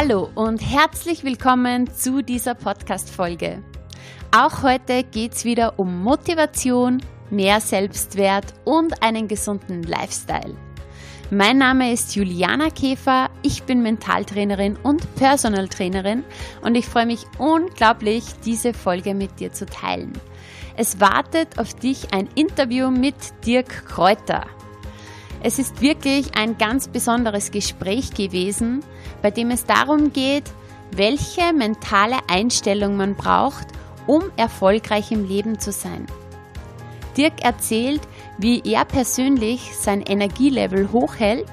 Hallo und herzlich willkommen zu dieser Podcast-Folge. Auch heute geht es wieder um Motivation, mehr Selbstwert und einen gesunden Lifestyle. Mein Name ist Juliana Käfer, ich bin Mentaltrainerin und Personal Trainerin und ich freue mich unglaublich, diese Folge mit dir zu teilen. Es wartet auf dich ein Interview mit Dirk Kräuter. Es ist wirklich ein ganz besonderes Gespräch gewesen, bei dem es darum geht, welche mentale Einstellung man braucht, um erfolgreich im Leben zu sein. Dirk erzählt, wie er persönlich sein Energielevel hochhält,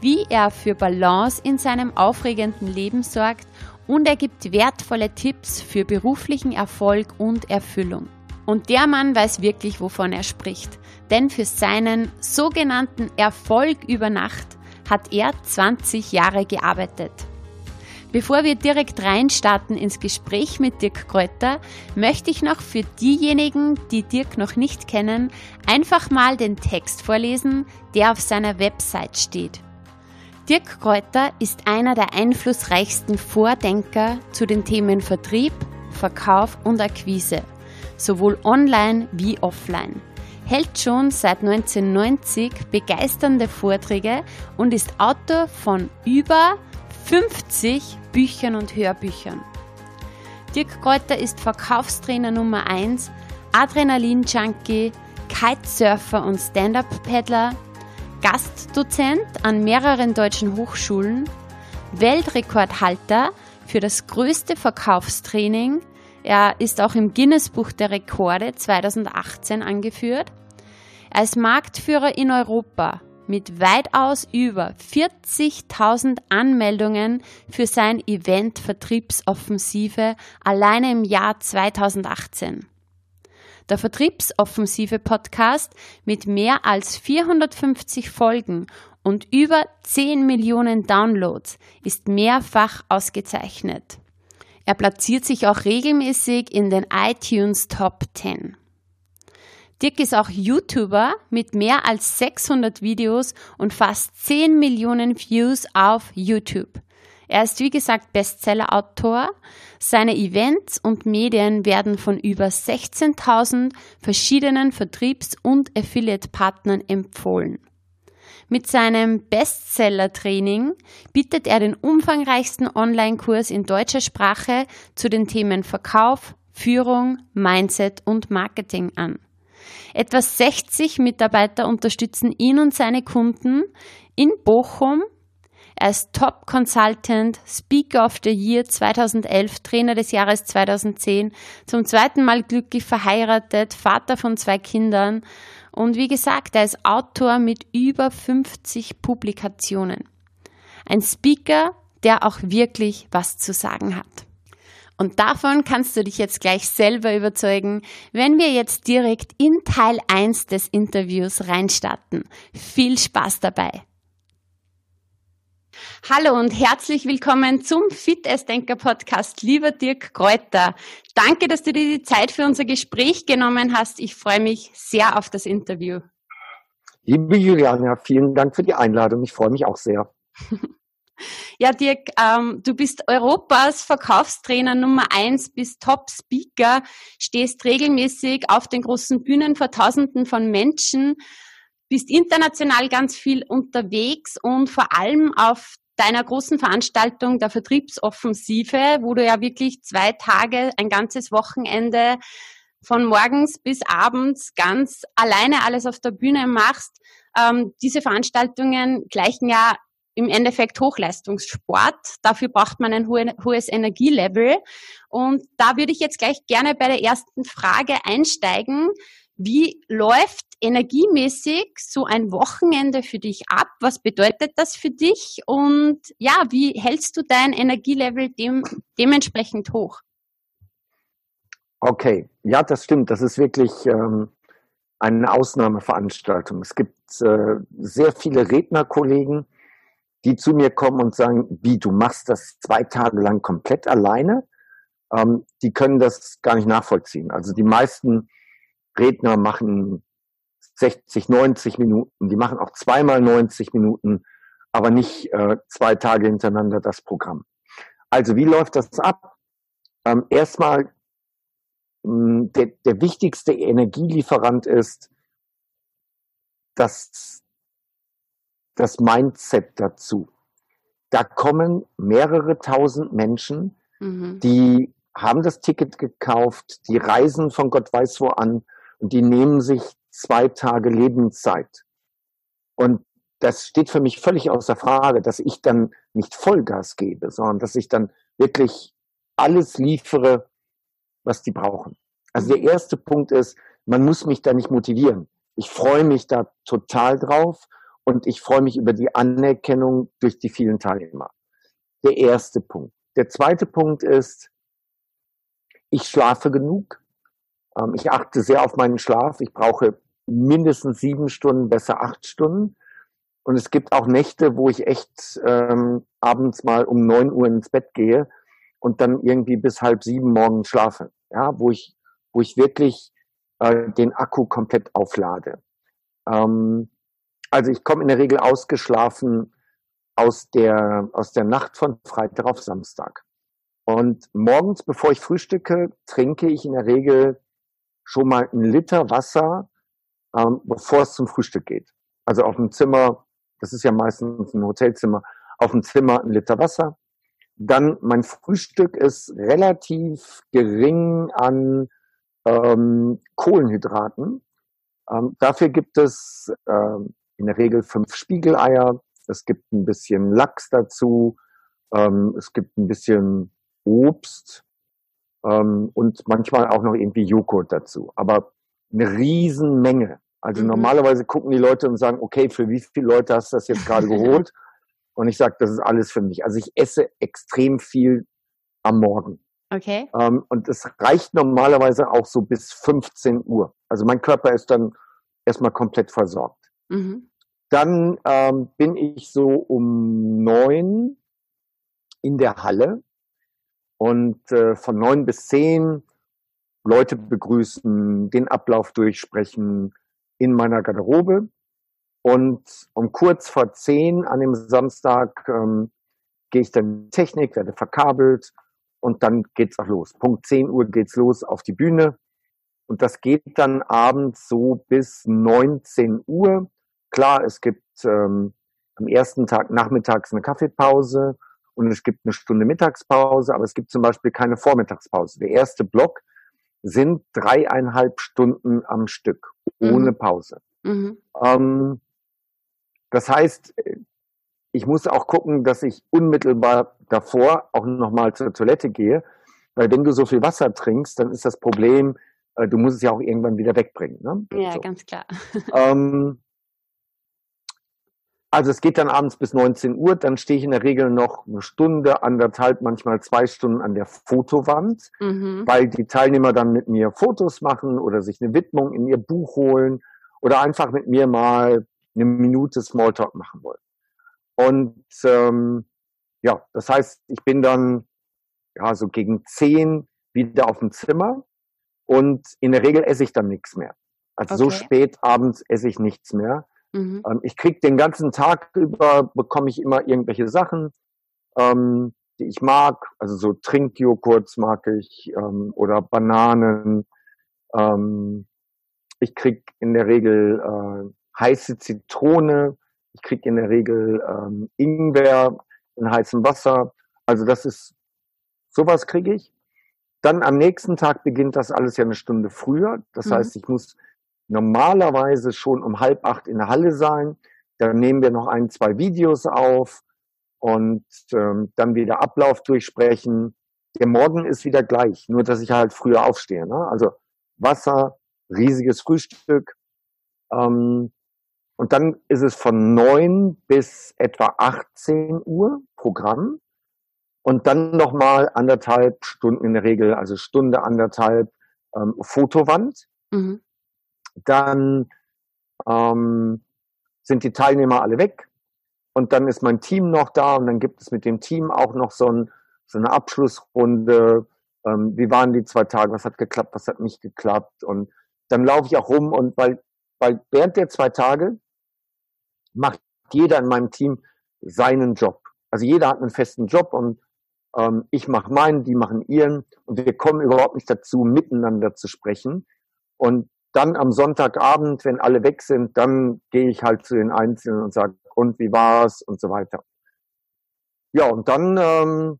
wie er für Balance in seinem aufregenden Leben sorgt und er gibt wertvolle Tipps für beruflichen Erfolg und Erfüllung. Und der Mann weiß wirklich, wovon er spricht. Denn für seinen sogenannten Erfolg über Nacht hat er 20 Jahre gearbeitet. Bevor wir direkt reinstarten ins Gespräch mit Dirk Kräuter, möchte ich noch für diejenigen, die Dirk noch nicht kennen, einfach mal den Text vorlesen, der auf seiner Website steht. Dirk Kräuter ist einer der einflussreichsten Vordenker zu den Themen Vertrieb, Verkauf und Akquise sowohl online wie offline. Hält schon seit 1990 begeisternde Vorträge und ist Autor von über 50 Büchern und Hörbüchern. Dirk Kräuter ist Verkaufstrainer Nummer 1, Adrenalin-Junkie, Kitesurfer und Stand-Up-Paddler, Gastdozent an mehreren deutschen Hochschulen, Weltrekordhalter für das größte Verkaufstraining er ist auch im Guinness-Buch der Rekorde 2018 angeführt. Er ist Marktführer in Europa mit weitaus über 40.000 Anmeldungen für sein Event Vertriebsoffensive alleine im Jahr 2018. Der Vertriebsoffensive Podcast mit mehr als 450 Folgen und über 10 Millionen Downloads ist mehrfach ausgezeichnet. Er platziert sich auch regelmäßig in den iTunes Top 10. Dirk ist auch YouTuber mit mehr als 600 Videos und fast 10 Millionen Views auf YouTube. Er ist wie gesagt Bestseller-Autor. Seine Events und Medien werden von über 16.000 verschiedenen Vertriebs- und Affiliate-Partnern empfohlen. Mit seinem Bestseller-Training bietet er den umfangreichsten Online-Kurs in deutscher Sprache zu den Themen Verkauf, Führung, Mindset und Marketing an. Etwa 60 Mitarbeiter unterstützen ihn und seine Kunden in Bochum. Er ist Top Consultant, Speaker of the Year 2011, Trainer des Jahres 2010, zum zweiten Mal glücklich verheiratet, Vater von zwei Kindern und wie gesagt, er ist Autor mit über 50 Publikationen. Ein Speaker, der auch wirklich was zu sagen hat. Und davon kannst du dich jetzt gleich selber überzeugen, wenn wir jetzt direkt in Teil 1 des Interviews reinstarten. Viel Spaß dabei! Hallo und herzlich willkommen zum Fit Denker Podcast, lieber Dirk Kräuter. Danke, dass du dir die Zeit für unser Gespräch genommen hast. Ich freue mich sehr auf das Interview. Liebe Juliana, vielen Dank für die Einladung. Ich freue mich auch sehr. Ja, Dirk, ähm, du bist Europas Verkaufstrainer Nummer eins, bist Top-Speaker, stehst regelmäßig auf den großen Bühnen vor Tausenden von Menschen, bist international ganz viel unterwegs und vor allem auf deiner großen Veranstaltung der Vertriebsoffensive, wo du ja wirklich zwei Tage, ein ganzes Wochenende von morgens bis abends ganz alleine alles auf der Bühne machst. Ähm, diese Veranstaltungen gleichen ja im Endeffekt Hochleistungssport. Dafür braucht man ein hohes Energielevel. Und da würde ich jetzt gleich gerne bei der ersten Frage einsteigen. Wie läuft energiemäßig so ein Wochenende für dich ab? Was bedeutet das für dich? Und ja, wie hältst du dein Energielevel dem, dementsprechend hoch? Okay, ja, das stimmt. Das ist wirklich ähm, eine Ausnahmeveranstaltung. Es gibt äh, sehr viele Rednerkollegen, die zu mir kommen und sagen, wie, du machst das zwei Tage lang komplett alleine? Ähm, die können das gar nicht nachvollziehen. Also die meisten Redner machen 60, 90 Minuten, die machen auch zweimal 90 Minuten, aber nicht äh, zwei Tage hintereinander das Programm. Also wie läuft das ab? Ähm, erstmal, mh, der, der wichtigste Energielieferant ist das, das Mindset dazu. Da kommen mehrere tausend Menschen, Mhm. die haben das Ticket gekauft, die reisen von Gott weiß wo an und die nehmen sich zwei Tage Lebenszeit. Und das steht für mich völlig außer Frage, dass ich dann nicht Vollgas gebe, sondern dass ich dann wirklich alles liefere, was die brauchen. Also der erste Punkt ist, man muss mich da nicht motivieren. Ich freue mich da total drauf und ich freue mich über die Anerkennung durch die vielen Teilnehmer. Der erste Punkt. Der zweite Punkt ist, ich schlafe genug. Ähm, ich achte sehr auf meinen Schlaf. Ich brauche mindestens sieben Stunden, besser acht Stunden. Und es gibt auch Nächte, wo ich echt ähm, abends mal um neun Uhr ins Bett gehe und dann irgendwie bis halb sieben morgens schlafe. Ja, wo ich, wo ich wirklich äh, den Akku komplett auflade. Ähm, also ich komme in der Regel ausgeschlafen aus der, aus der Nacht von Freitag auf Samstag. Und morgens, bevor ich frühstücke, trinke ich in der Regel schon mal einen Liter Wasser, ähm, bevor es zum Frühstück geht. Also auf dem Zimmer, das ist ja meistens ein Hotelzimmer, auf dem Zimmer ein Liter Wasser. Dann mein Frühstück ist relativ gering an ähm, Kohlenhydraten. Ähm, dafür gibt es ähm, in der Regel fünf Spiegeleier. Es gibt ein bisschen Lachs dazu. Ähm, es gibt ein bisschen Obst ähm, und manchmal auch noch irgendwie Joghurt dazu. Aber eine Riesenmenge. Also Mhm. normalerweise gucken die Leute und sagen, okay, für wie viele Leute hast du das jetzt gerade geholt? Und ich sage, das ist alles für mich. Also ich esse extrem viel am Morgen. Okay. Ähm, und es reicht normalerweise auch so bis 15 Uhr. Also mein Körper ist dann erstmal komplett versorgt. Mhm. Dann ähm, bin ich so um neun in der Halle und äh, von neun bis zehn Leute begrüßen, den Ablauf durchsprechen in meiner Garderobe. Und um kurz vor zehn an dem Samstag ähm, gehe ich dann Technik, werde verkabelt und dann geht's auch los. Punkt 10 Uhr geht's los auf die Bühne. Und das geht dann abends so bis 19 Uhr. Klar, es gibt ähm, am ersten Tag nachmittags eine Kaffeepause und es gibt eine Stunde Mittagspause, aber es gibt zum Beispiel keine Vormittagspause. Der erste Block sind dreieinhalb Stunden am Stück, ohne Mhm. Pause. Mhm. Ähm, das heißt, ich muss auch gucken, dass ich unmittelbar davor auch nochmal zur Toilette gehe, weil wenn du so viel Wasser trinkst, dann ist das Problem, äh, du musst es ja auch irgendwann wieder wegbringen. Ne? Ja, So. ganz klar. Ähm, also es geht dann abends bis 19 Uhr, dann stehe ich in der Regel noch eine Stunde, anderthalb, manchmal zwei Stunden an der Fotowand, Mhm. weil die Teilnehmer dann mit mir Fotos machen oder sich eine Widmung in ihr Buch holen oder einfach mit mir mal eine Minute Smalltalk machen wollen. Und ähm, ja, das heißt, ich bin dann ja so gegen zehn wieder auf dem Zimmer und in der Regel esse ich dann nichts mehr. Also so Okay. spät abends esse ich nichts mehr. Mhm. Ähm, ich krieg den ganzen Tag über, bekomme ich immer irgendwelche Sachen, ähm, die ich mag. Also so Trinkjoghurts mag ich ähm, oder Bananen. Ähm, ich krieg in der Regel äh, heiße Zitrone. Ich krieg in der Regel ähm, Ingwer in heißem Wasser. Also das ist sowas kriege ich. Dann am nächsten Tag beginnt das alles ja eine Stunde früher. Das Mhm. heißt, ich muss normalerweise schon um halb acht in der Halle sein. Dann nehmen wir noch ein, zwei Videos auf und ähm, dann wieder Ablauf durchsprechen. Der Morgen ist wieder gleich, nur dass ich halt früher aufstehe. Ne? Also Wasser, riesiges Frühstück. Ähm, und dann ist es von neun bis etwa 18 Uhr Programm. Und dann nochmal anderthalb Stunden in der Regel, also Stunde, anderthalb ähm, Fotowand Mhm. Dann ähm, sind die Teilnehmer alle weg und dann ist mein Team noch da und dann gibt es mit dem Team auch noch so, ein, so eine Abschlussrunde. Ähm, wie waren die zwei Tage? Was hat geklappt? Was hat nicht geklappt? Und dann laufe ich auch rum und weil, weil während der zwei Tage macht jeder in meinem Team seinen Job. Also jeder hat einen festen Job und Ähm, ich mache meinen, die machen ihren und wir kommen überhaupt nicht dazu, miteinander zu sprechen. Und dann am Sonntagabend, wenn alle weg sind, dann gehe ich halt zu den Einzelnen und sage, und wie war's und so weiter. Ja, und dann ähm,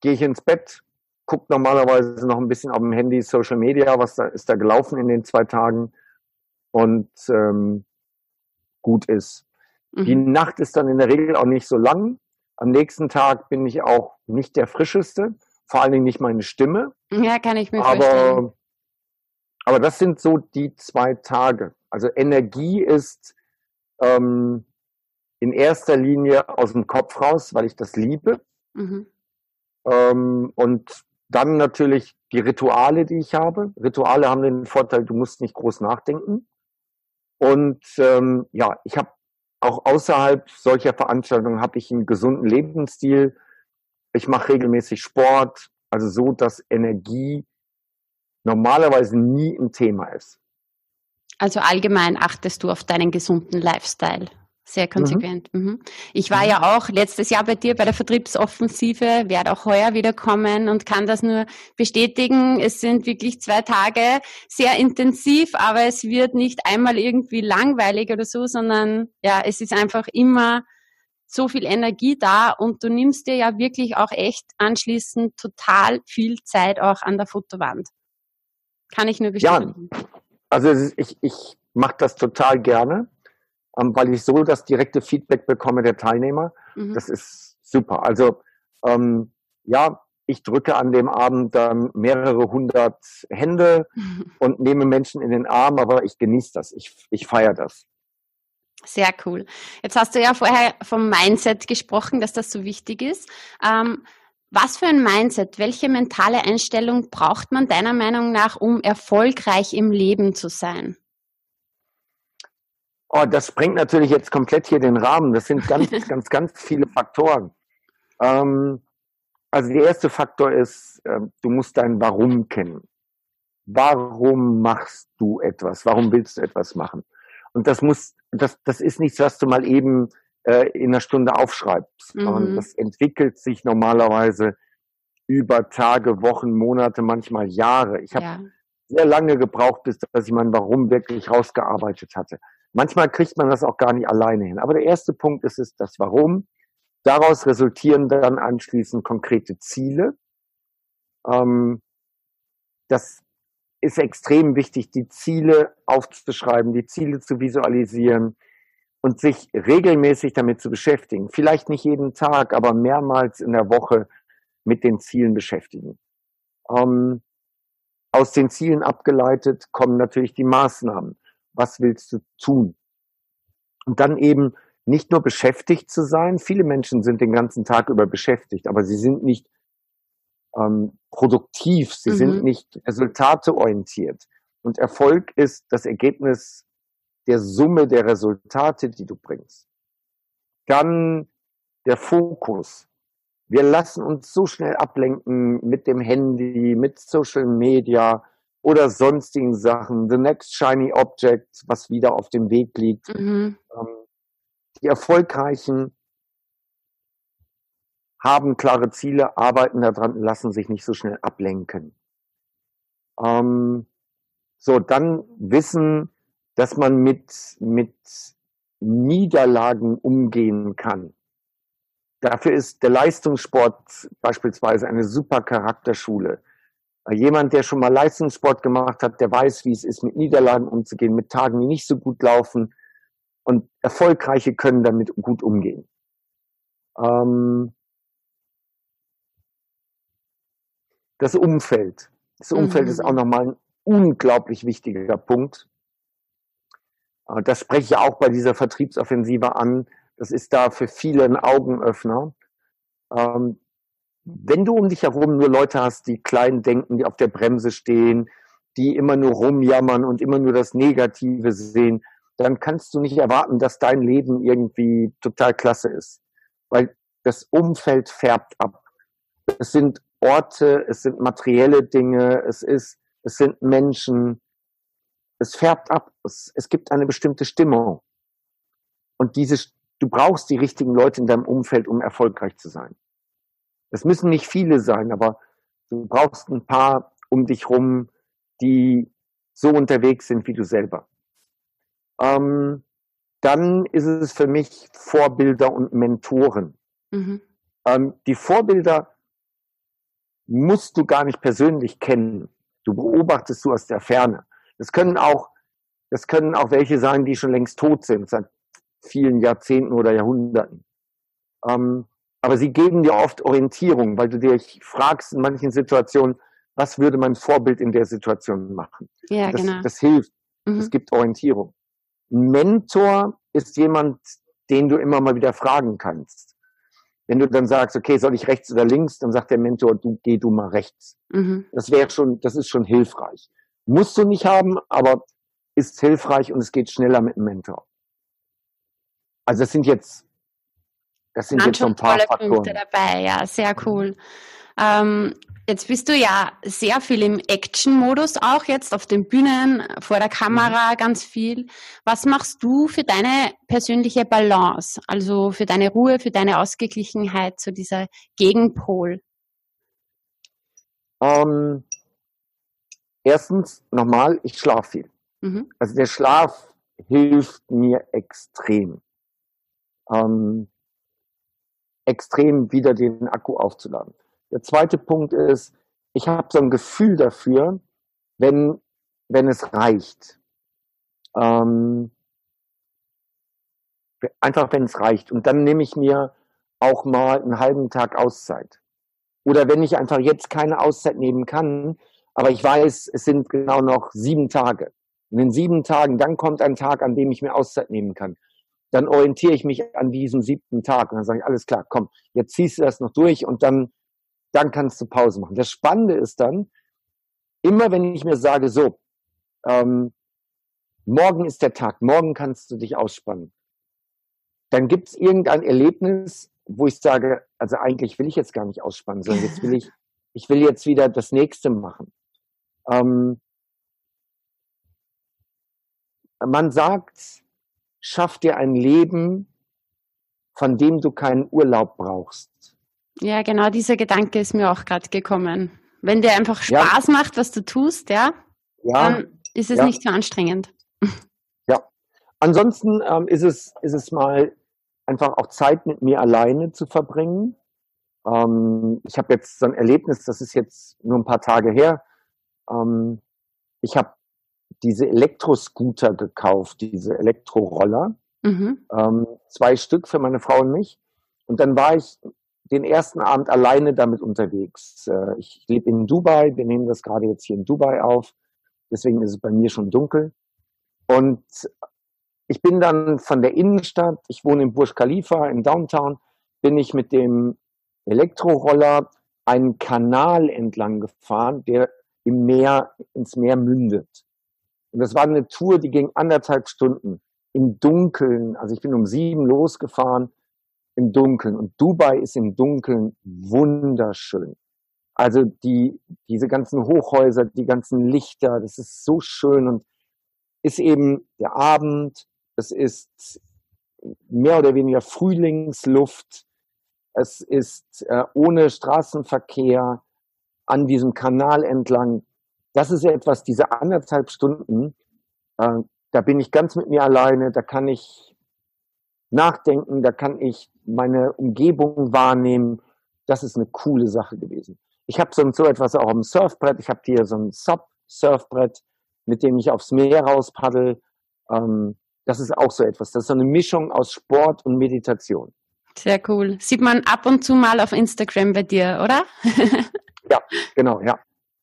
gehe ich ins Bett, gucke normalerweise noch ein bisschen auf dem Handy Social Media, was da ist da gelaufen in den zwei Tagen und ähm, gut ist. Mhm. Die Nacht ist dann in der Regel auch nicht so lang. Am nächsten Tag bin ich auch nicht der frischeste, vor allen Dingen nicht meine Stimme. Ja, kann ich mir aber, vorstellen. Aber das sind so die zwei Tage. Also Energie ist ähm, in erster Linie aus dem Kopf raus, weil ich das liebe. Mhm. Ähm, und dann natürlich die Rituale, die ich habe. Rituale haben den Vorteil, du musst nicht groß nachdenken. Und ähm, ja, ich habe auch außerhalb solcher Veranstaltungen habe ich einen gesunden Lebensstil. Ich mache regelmäßig Sport, also so, dass Energie normalerweise nie ein Thema ist. Also allgemein achtest du auf deinen gesunden Lifestyle. Sehr mhm. konsequent. Mhm. Ich war mhm. ja auch letztes Jahr bei dir bei der Vertriebsoffensive, werde auch heuer wieder kommen und kann das nur bestätigen. Es sind wirklich zwei Tage sehr intensiv, aber es wird nicht einmal irgendwie langweilig oder so, sondern ja, es ist einfach immer so viel Energie da und du nimmst dir ja wirklich auch echt anschließend total viel Zeit auch an der Fotowand. Kann ich nur bestätigen. Ja, also ich, ich mache das total gerne ähm, weil ich so das direkte Feedback bekomme der Teilnehmer. Mhm. Das ist super. Also ähm, ja, ich drücke an dem Abend dann mehrere hundert Hände mhm. und nehme Menschen in den Arm, aber ich genieße das. Ich, ich feiere das. Sehr cool. Jetzt hast du ja vorher vom Mindset gesprochen, dass das so wichtig ist. Ähm, was für ein Mindset, welche mentale Einstellung braucht man deiner Meinung nach, um erfolgreich im Leben zu sein? Oh, das sprengt natürlich jetzt komplett hier den Rahmen. Das sind ganz, ganz, ganz viele Faktoren. Ähm, also der erste Faktor ist, äh, du musst dein Warum kennen. Warum machst du etwas? Warum willst du etwas machen? Und das muss, das, das ist nichts, was du mal eben äh, in einer Stunde aufschreibst, mhm. sondern das entwickelt sich normalerweise über Tage, Wochen, Monate, manchmal Jahre. Ich habe ja. sehr lange gebraucht, bis dass ich mein Warum wirklich rausgearbeitet hatte. Manchmal kriegt man das auch gar nicht alleine hin. Aber der erste Punkt ist es das Warum. Daraus resultieren dann anschließend konkrete Ziele. Ähm, das ist extrem wichtig, die Ziele aufzuschreiben, die Ziele zu visualisieren und sich regelmäßig damit zu beschäftigen. Vielleicht nicht jeden Tag, aber mehrmals in der Woche mit den Zielen beschäftigen. Ähm, aus den Zielen abgeleitet kommen natürlich die Maßnahmen was willst du tun? Und dann eben nicht nur beschäftigt zu sein. Viele Menschen sind den ganzen Tag über beschäftigt, aber sie sind nicht ähm, produktiv, sie mhm. sind nicht resultateorientiert. Und Erfolg ist das Ergebnis der Summe der Resultate, die du bringst. Dann der Fokus. Wir lassen uns so schnell ablenken mit dem Handy, mit Social Media, oder sonstigen Sachen. The next shiny object, was wieder auf dem Weg liegt. Mhm. Ähm, die Erfolgreichen haben klare Ziele, arbeiten daran, lassen sich nicht so schnell ablenken. Ähm, so, dann wissen, dass man mit, mit Niederlagen umgehen kann. Dafür ist der Leistungssport beispielsweise eine super Charakterschule. Jemand, der schon mal Leistungssport gemacht hat, der weiß, wie es ist, mit Niederlagen umzugehen, mit Tagen, die nicht so gut laufen. Und Erfolgreiche können damit gut umgehen. Ähm das Umfeld. Das Umfeld mhm. ist auch nochmal ein unglaublich wichtiger Punkt. Äh, das spreche ich auch bei dieser Vertriebsoffensive an. Das ist da für viele ein Augenöffner. Ähm, wenn du um dich herum nur Leute hast, die klein denken, die auf der Bremse stehen, die immer nur rumjammern und immer nur das Negative sehen, dann kannst du nicht erwarten, dass dein Leben irgendwie total klasse ist. Weil das Umfeld färbt ab. Es sind Orte, es sind materielle Dinge, es ist, es sind Menschen. Es färbt ab. Es, es gibt eine bestimmte Stimmung. Und diese, du brauchst die richtigen Leute in deinem Umfeld, um erfolgreich zu sein. Es müssen nicht viele sein, aber du brauchst ein paar um dich rum, die so unterwegs sind wie du selber. Ähm, dann ist es für mich Vorbilder und Mentoren. Mhm. Ähm, die Vorbilder musst du gar nicht persönlich kennen. Du beobachtest du aus der Ferne. Das können auch, das können auch welche sein, die schon längst tot sind, seit vielen Jahrzehnten oder Jahrhunderten. Ähm, aber sie geben dir oft Orientierung, weil du dich fragst in manchen Situationen, was würde mein Vorbild in der Situation machen? Ja, das, genau. das hilft. Mhm. Es gibt Orientierung. Mentor ist jemand, den du immer mal wieder fragen kannst. Wenn du dann sagst, okay, soll ich rechts oder links, dann sagt der Mentor, du geh du mal rechts. Mhm. Das wäre schon, das ist schon hilfreich. Musst du nicht haben, aber ist hilfreich und es geht schneller mit dem Mentor. Also das sind jetzt, das sind jetzt so ein paar Faktoren. Punkte dabei, ja, sehr cool. Ähm, jetzt bist du ja sehr viel im Action-Modus auch jetzt auf den Bühnen, vor der Kamera mhm. ganz viel. Was machst du für deine persönliche Balance, also für deine Ruhe, für deine Ausgeglichenheit, zu so dieser Gegenpol? Ähm, erstens, nochmal, ich schlafe viel. Mhm. Also der Schlaf hilft mir extrem. Ähm, extrem wieder den Akku aufzuladen. Der zweite Punkt ist, ich habe so ein Gefühl dafür, wenn, wenn es reicht. Ähm, einfach wenn es reicht. Und dann nehme ich mir auch mal einen halben Tag Auszeit. Oder wenn ich einfach jetzt keine Auszeit nehmen kann, aber ich weiß, es sind genau noch sieben Tage. In den sieben Tagen, dann kommt ein Tag, an dem ich mir Auszeit nehmen kann. Dann orientiere ich mich an diesem siebten Tag und dann sage ich, alles klar, komm, jetzt ziehst du das noch durch und dann dann kannst du Pause machen. Das Spannende ist dann, immer wenn ich mir sage, so, ähm, morgen ist der Tag, morgen kannst du dich ausspannen, dann gibt es irgendein Erlebnis, wo ich sage, also eigentlich will ich jetzt gar nicht ausspannen, sondern jetzt will ich, ich will jetzt wieder das nächste machen. Ähm, man sagt, schaff dir ein Leben, von dem du keinen Urlaub brauchst. Ja, genau dieser Gedanke ist mir auch gerade gekommen. Wenn dir einfach Spaß ja. macht, was du tust, ja, ja. dann ist es ja. nicht so anstrengend. Ja. Ansonsten ähm, ist es ist es mal einfach auch Zeit mit mir alleine zu verbringen. Ähm, ich habe jetzt so ein Erlebnis, das ist jetzt nur ein paar Tage her. Ähm, ich habe diese Elektroscooter gekauft, diese Elektroroller. Mhm. Ähm, zwei Stück für meine Frau und mich. Und dann war ich den ersten Abend alleine damit unterwegs. Äh, ich lebe in Dubai, wir nehmen das gerade jetzt hier in Dubai auf, deswegen ist es bei mir schon dunkel. Und ich bin dann von der Innenstadt, ich wohne in Burj Khalifa in Downtown, bin ich mit dem Elektroroller einen Kanal entlang gefahren, der im Meer, ins Meer mündet. Und das war eine Tour, die ging anderthalb Stunden im Dunkeln. Also ich bin um sieben losgefahren im Dunkeln. Und Dubai ist im Dunkeln wunderschön. Also die, diese ganzen Hochhäuser, die ganzen Lichter, das ist so schön und ist eben der Abend, es ist mehr oder weniger Frühlingsluft, es ist äh, ohne Straßenverkehr an diesem Kanal entlang. Das ist etwas, diese anderthalb Stunden, äh, da bin ich ganz mit mir alleine, da kann ich nachdenken, da kann ich meine Umgebung wahrnehmen. Das ist eine coole Sache gewesen. Ich habe so, so etwas auch am Surfbrett. Ich habe hier so ein Sub-Surfbrett, mit dem ich aufs Meer rauspaddel. Ähm, das ist auch so etwas. Das ist so eine Mischung aus Sport und Meditation. Sehr cool. Sieht man ab und zu mal auf Instagram bei dir, oder? ja, genau, ja.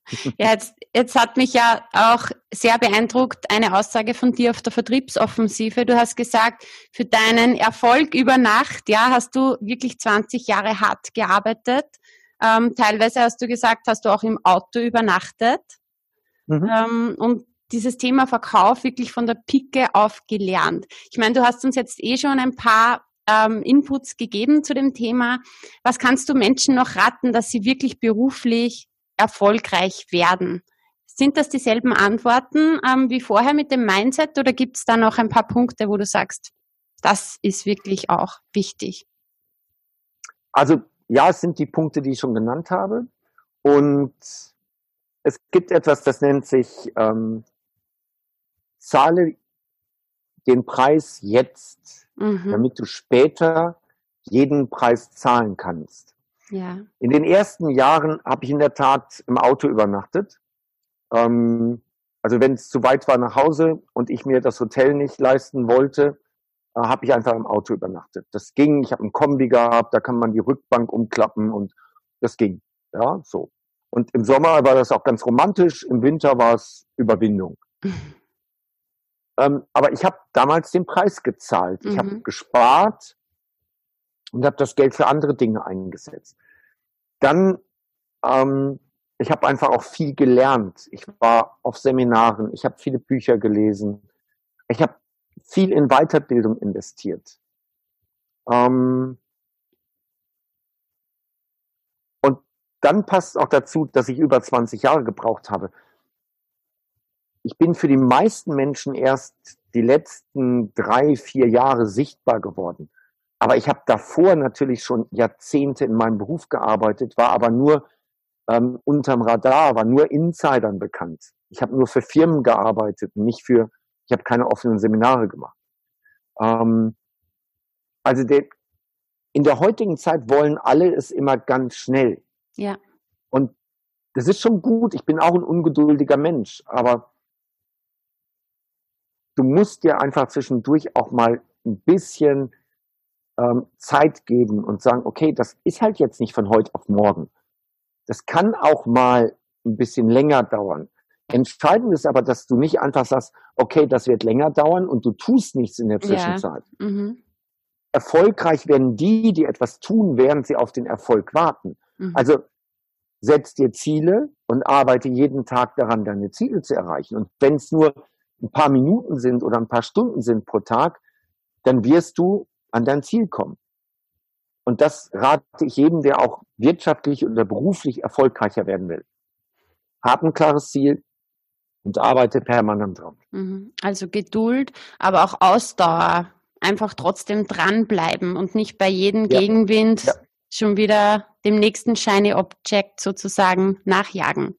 Ja, jetzt, jetzt hat mich ja auch sehr beeindruckt eine Aussage von dir auf der Vertriebsoffensive. Du hast gesagt, für deinen Erfolg über Nacht, ja, hast du wirklich 20 Jahre hart gearbeitet. Ähm, teilweise hast du gesagt, hast du auch im Auto übernachtet. Mhm. Ähm, und dieses Thema Verkauf wirklich von der Pike auf gelernt. Ich meine, du hast uns jetzt eh schon ein paar ähm, Inputs gegeben zu dem Thema. Was kannst du Menschen noch raten, dass sie wirklich beruflich erfolgreich werden? Sind das dieselben Antworten ähm, wie vorher mit dem Mindset oder gibt es da noch ein paar Punkte, wo du sagst, das ist wirklich auch wichtig? Also ja, es sind die Punkte, die ich schon genannt habe. Und es gibt etwas, das nennt sich ähm, zahle den Preis jetzt, mhm. damit du später jeden Preis zahlen kannst. Ja. In den ersten Jahren habe ich in der Tat im Auto übernachtet. Ähm, also wenn es zu weit war nach Hause und ich mir das Hotel nicht leisten wollte, äh, habe ich einfach im Auto übernachtet. Das ging. Ich habe ein Kombi gehabt, da kann man die Rückbank umklappen und das ging. Ja, so. Und im Sommer war das auch ganz romantisch, im Winter war es Überwindung. ähm, aber ich habe damals den Preis gezahlt. Mhm. Ich habe gespart und habe das Geld für andere Dinge eingesetzt. Dann, ähm, ich habe einfach auch viel gelernt. Ich war auf Seminaren, ich habe viele Bücher gelesen, ich habe viel in Weiterbildung investiert. Ähm, und dann passt auch dazu, dass ich über 20 Jahre gebraucht habe. Ich bin für die meisten Menschen erst die letzten drei, vier Jahre sichtbar geworden. Aber ich habe davor natürlich schon Jahrzehnte in meinem Beruf gearbeitet, war aber nur ähm, unterm Radar, war nur Insidern bekannt. Ich habe nur für Firmen gearbeitet, nicht für ich habe keine offenen Seminare gemacht. Ähm, also der, in der heutigen Zeit wollen alle es immer ganz schnell. Ja. Und das ist schon gut. Ich bin auch ein ungeduldiger Mensch, aber du musst dir einfach zwischendurch auch mal ein bisschen ähm, Zeit geben und sagen, okay, das ist halt jetzt nicht von heute auf morgen. Das kann auch mal ein bisschen länger dauern. Entscheidend ist aber, dass du nicht einfach sagst, okay, das wird länger dauern und du tust nichts in der Zwischenzeit. Ja. Mhm. Erfolgreich werden die, die etwas tun, während sie auf den Erfolg warten. Mhm. Also setz dir Ziele und arbeite jeden Tag daran, deine Ziele zu erreichen. Und wenn es nur ein paar Minuten sind oder ein paar Stunden sind pro Tag, dann wirst du an dein Ziel kommen. Und das rate ich jedem, der auch wirtschaftlich oder beruflich erfolgreicher werden will. Hab ein klares Ziel, und arbeite permanent dran. Mhm. Also Geduld, aber auch Ausdauer. Einfach trotzdem dranbleiben und nicht bei jedem ja. Gegenwind ja. schon wieder dem nächsten Shiny Object sozusagen nachjagen.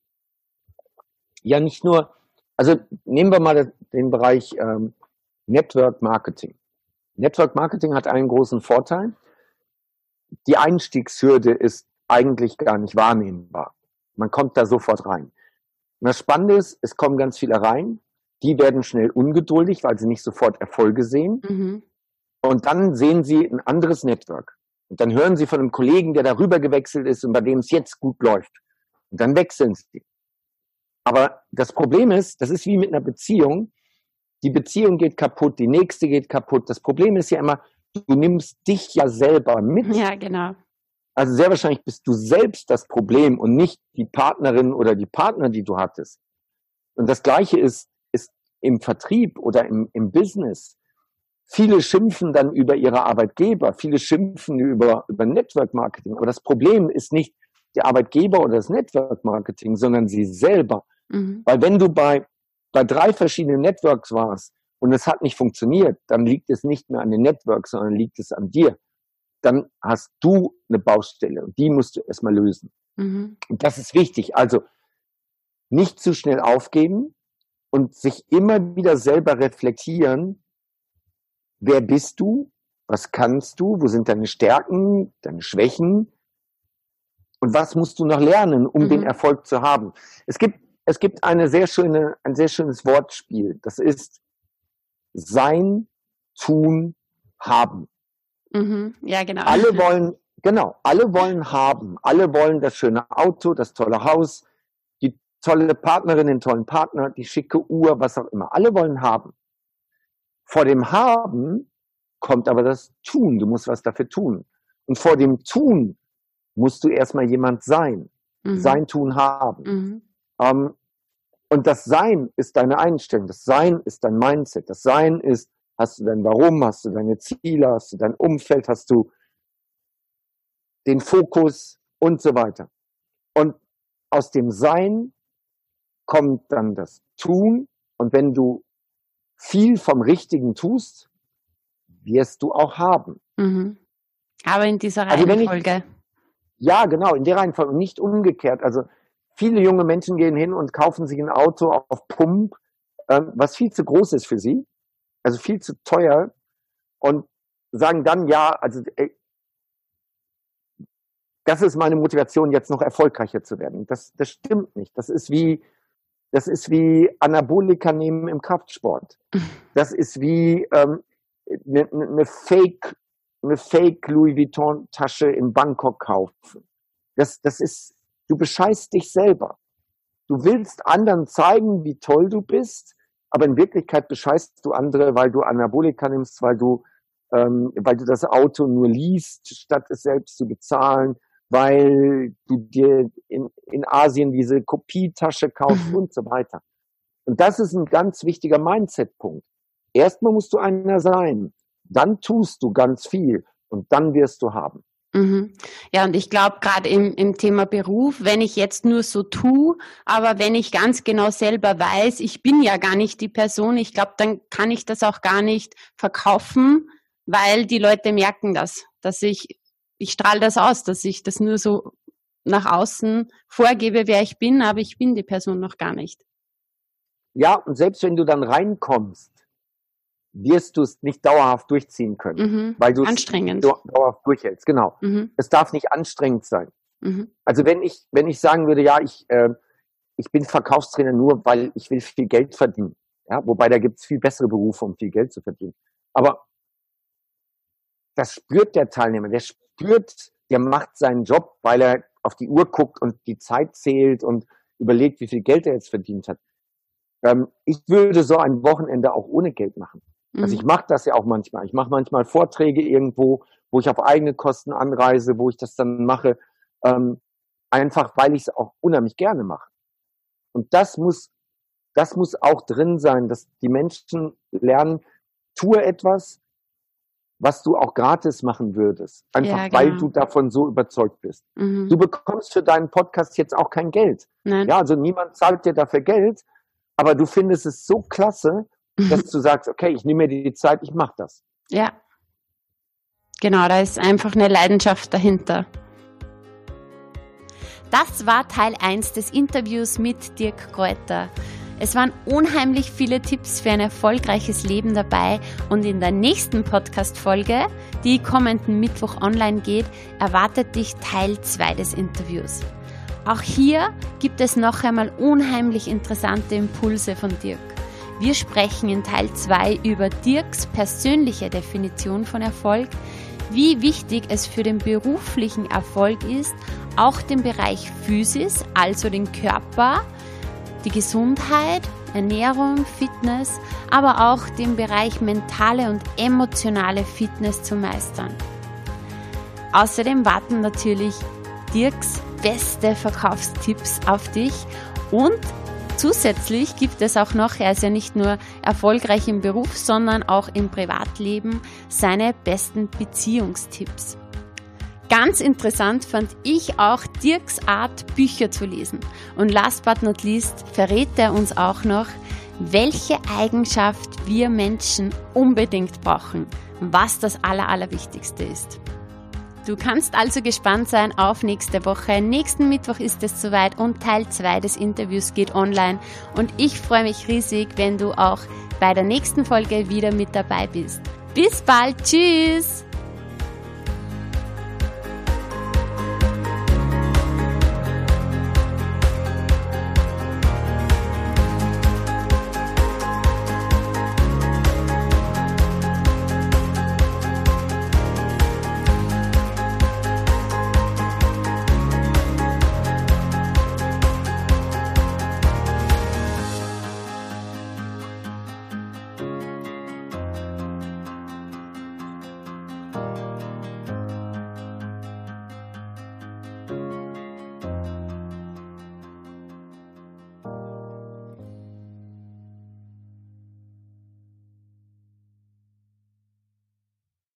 Ja, nicht nur, also nehmen wir mal den Bereich ähm, Network Marketing. Network Marketing hat einen großen Vorteil. Die Einstiegshürde ist eigentlich gar nicht wahrnehmbar. Man kommt da sofort rein. Und das Spannende ist, es kommen ganz viele rein, die werden schnell ungeduldig, weil sie nicht sofort Erfolge sehen. Mhm. Und dann sehen sie ein anderes Network. Und dann hören sie von einem Kollegen, der darüber gewechselt ist und bei dem es jetzt gut läuft. Und dann wechseln sie. Aber das Problem ist, das ist wie mit einer Beziehung. Die Beziehung geht kaputt, die nächste geht kaputt. Das Problem ist ja immer, du nimmst dich ja selber mit. Ja, genau. Also sehr wahrscheinlich bist du selbst das Problem und nicht die Partnerin oder die Partner, die du hattest. Und das Gleiche ist, ist im Vertrieb oder im, im Business. Viele schimpfen dann über ihre Arbeitgeber, viele schimpfen über, über Network Marketing. Aber das Problem ist nicht der Arbeitgeber oder das Network Marketing, sondern sie selber. Mhm. Weil wenn du bei, bei drei verschiedenen Networks warst und es hat nicht funktioniert, dann liegt es nicht mehr an den Networks, sondern liegt es an dir dann hast du eine Baustelle und die musst du erstmal lösen. Mhm. Und das ist wichtig. Also nicht zu schnell aufgeben und sich immer wieder selber reflektieren, wer bist du, was kannst du, wo sind deine Stärken, deine Schwächen und was musst du noch lernen, um mhm. den Erfolg zu haben. Es gibt, es gibt eine sehr schöne, ein sehr schönes Wortspiel. Das ist sein, tun, haben. Mhm. Ja, genau. Alle wollen, genau, alle wollen haben. Alle wollen das schöne Auto, das tolle Haus, die tolle Partnerin, den tollen Partner, die schicke Uhr, was auch immer. Alle wollen haben. Vor dem Haben kommt aber das Tun. Du musst was dafür tun. Und vor dem Tun musst du erstmal jemand sein. Mhm. Sein Tun haben. Mhm. Ähm, und das Sein ist deine Einstellung. Das Sein ist dein Mindset. Das Sein ist Hast du dein Warum? Hast du deine Ziele? Hast du dein Umfeld? Hast du den Fokus und so weiter? Und aus dem Sein kommt dann das Tun. Und wenn du viel vom Richtigen tust, wirst du auch haben. Mhm. Aber in dieser Reihenfolge. Also Ja, genau, in der Reihenfolge und nicht umgekehrt. Also viele junge Menschen gehen hin und kaufen sich ein Auto auf Pump, ähm, was viel zu groß ist für sie, also viel zu teuer und sagen dann, ja, also ey, das ist meine Motivation, jetzt noch erfolgreicher zu werden. Das, das stimmt nicht. Das ist wie, das ist wie Anabolika nehmen im Kraftsport. Das ist wie ähm, eine, eine Fake, eine Fake Louis Vuitton Tasche in Bangkok kaufen. Das, das ist, du bescheißt dich selber. Du willst anderen zeigen, wie toll du bist, aber in Wirklichkeit bescheißt du andere, weil du Anabolika nimmst, weil du, ähm, weil du das Auto nur liest, statt es selbst zu bezahlen, weil du dir in, in Asien diese Kopietasche kaufst mhm. und so weiter. Und das ist ein ganz wichtiger Mindset-Punkt. Erstmal musst du einer sein, dann tust du ganz viel und dann wirst du haben. Mhm. Ja, und ich glaube, gerade im, im Thema Beruf, wenn ich jetzt nur so tue, aber wenn ich ganz genau selber weiß, ich bin ja gar nicht die Person, ich glaube, dann kann ich das auch gar nicht verkaufen, weil die Leute merken das, dass ich ich strahle das aus, dass ich das nur so nach außen vorgebe, wer ich bin, aber ich bin die Person noch gar nicht. Ja, und selbst wenn du dann reinkommst, wirst du es nicht dauerhaft durchziehen können, mhm. weil du es dauerhaft durchhältst. Genau. Mhm. Es darf nicht anstrengend sein. Mhm. Also wenn ich wenn ich sagen würde, ja, ich äh, ich bin Verkaufstrainer nur, weil ich will viel Geld verdienen. Ja, wobei da gibt es viel bessere Berufe, um viel Geld zu verdienen. Aber das spürt der Teilnehmer. Der spürt, der macht seinen Job, weil er auf die Uhr guckt und die Zeit zählt und überlegt, wie viel Geld er jetzt verdient hat. Ähm, ich würde so ein Wochenende auch ohne Geld machen. Also mhm. Ich mache das ja auch manchmal. Ich mache manchmal Vorträge irgendwo, wo ich auf eigene Kosten anreise, wo ich das dann mache, ähm, einfach weil ich es auch unheimlich gerne mache. Und das muss, das muss auch drin sein, dass die Menschen lernen, tue etwas, was du auch gratis machen würdest. Einfach ja, genau. weil du davon so überzeugt bist. Mhm. Du bekommst für deinen Podcast jetzt auch kein Geld. Nein. Ja, also niemand zahlt dir dafür Geld, aber du findest es so klasse, dass du sagst, okay, ich nehme mir die Zeit, ich mache das. Ja. Genau, da ist einfach eine Leidenschaft dahinter. Das war Teil 1 des Interviews mit Dirk Kräuter. Es waren unheimlich viele Tipps für ein erfolgreiches Leben dabei und in der nächsten Podcast-Folge, die kommenden Mittwoch online geht, erwartet dich Teil 2 des Interviews. Auch hier gibt es noch einmal unheimlich interessante Impulse von Dirk. Wir sprechen in Teil 2 über Dirks persönliche Definition von Erfolg, wie wichtig es für den beruflichen Erfolg ist, auch den Bereich Physis, also den Körper, die Gesundheit, Ernährung, Fitness, aber auch den Bereich mentale und emotionale Fitness zu meistern. Außerdem warten natürlich Dirks beste Verkaufstipps auf dich und zusätzlich gibt es auch noch, er ist ja nicht nur erfolgreich im Beruf, sondern auch im Privatleben, seine besten Beziehungstipps. Ganz interessant fand ich auch Dirks Art, Bücher zu lesen. Und last but not least verrät er uns auch noch, welche Eigenschaft wir Menschen unbedingt brauchen, was das Aller, Allerwichtigste ist. Du kannst also gespannt sein auf nächste Woche. Nächsten Mittwoch ist es soweit und Teil 2 des Interviews geht online. Und ich freue mich riesig, wenn du auch bei der nächsten Folge wieder mit dabei bist. Bis bald, tschüss!